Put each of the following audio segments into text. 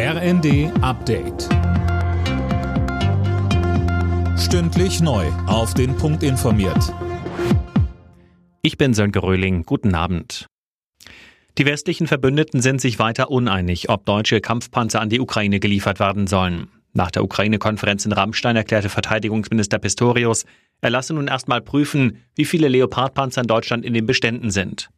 RND Update. Stündlich neu. Auf den Punkt informiert. Ich bin Sönke Röhling. Guten Abend. Die westlichen Verbündeten sind sich weiter uneinig, ob deutsche Kampfpanzer an die Ukraine geliefert werden sollen. Nach der Ukraine-Konferenz in Rammstein erklärte Verteidigungsminister Pistorius, er lasse nun erstmal prüfen, wie viele Leopardpanzer in Deutschland in den Beständen sind.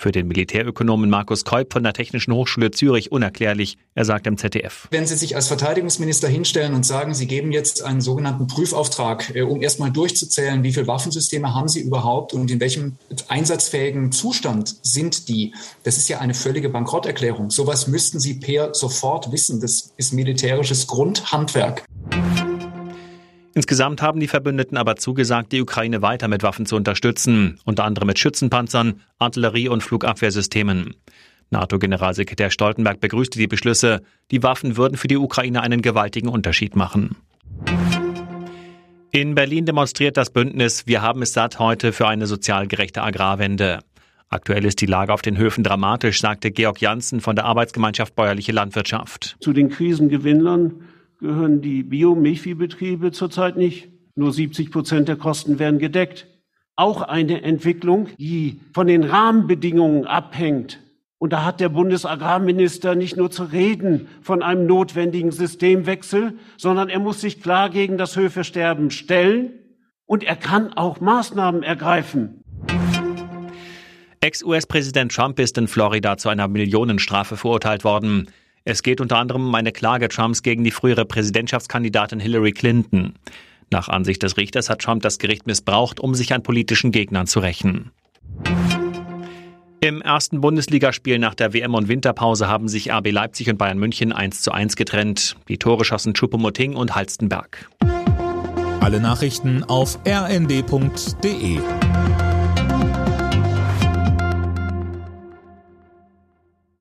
Für den Militärökonomen Markus Keup von der Technischen Hochschule Zürich unerklärlich. Er sagt im ZDF. Wenn Sie sich als Verteidigungsminister hinstellen und sagen, Sie geben jetzt einen sogenannten Prüfauftrag, äh, um erstmal durchzuzählen, wie viele Waffensysteme haben Sie überhaupt und in welchem einsatzfähigen Zustand sind die, das ist ja eine völlige Bankrotterklärung. Sowas müssten Sie per sofort wissen. Das ist militärisches Grundhandwerk. Insgesamt haben die Verbündeten aber zugesagt, die Ukraine weiter mit Waffen zu unterstützen, unter anderem mit Schützenpanzern, Artillerie- und Flugabwehrsystemen. NATO-Generalsekretär Stoltenberg begrüßte die Beschlüsse. Die Waffen würden für die Ukraine einen gewaltigen Unterschied machen. In Berlin demonstriert das Bündnis Wir haben es satt heute für eine sozial gerechte Agrarwende. Aktuell ist die Lage auf den Höfen dramatisch, sagte Georg Janssen von der Arbeitsgemeinschaft Bäuerliche Landwirtschaft. Zu den Krisengewinnern gehören die Biomilchviehbetriebe zurzeit nicht. Nur 70 Prozent der Kosten werden gedeckt. Auch eine Entwicklung, die von den Rahmenbedingungen abhängt. Und da hat der Bundesagrarminister nicht nur zu reden von einem notwendigen Systemwechsel, sondern er muss sich klar gegen das Höfesterben stellen und er kann auch Maßnahmen ergreifen. Ex-US-Präsident Trump ist in Florida zu einer Millionenstrafe verurteilt worden. Es geht unter anderem um eine Klage Trumps gegen die frühere Präsidentschaftskandidatin Hillary Clinton. Nach Ansicht des Richters hat Trump das Gericht missbraucht, um sich an politischen Gegnern zu rächen. Im ersten Bundesligaspiel nach der WM- und Winterpause haben sich RB Leipzig und Bayern München 1 zu 1 getrennt. Die Tore schossen Choupo-Moting und Halstenberg. Alle Nachrichten auf rnd.de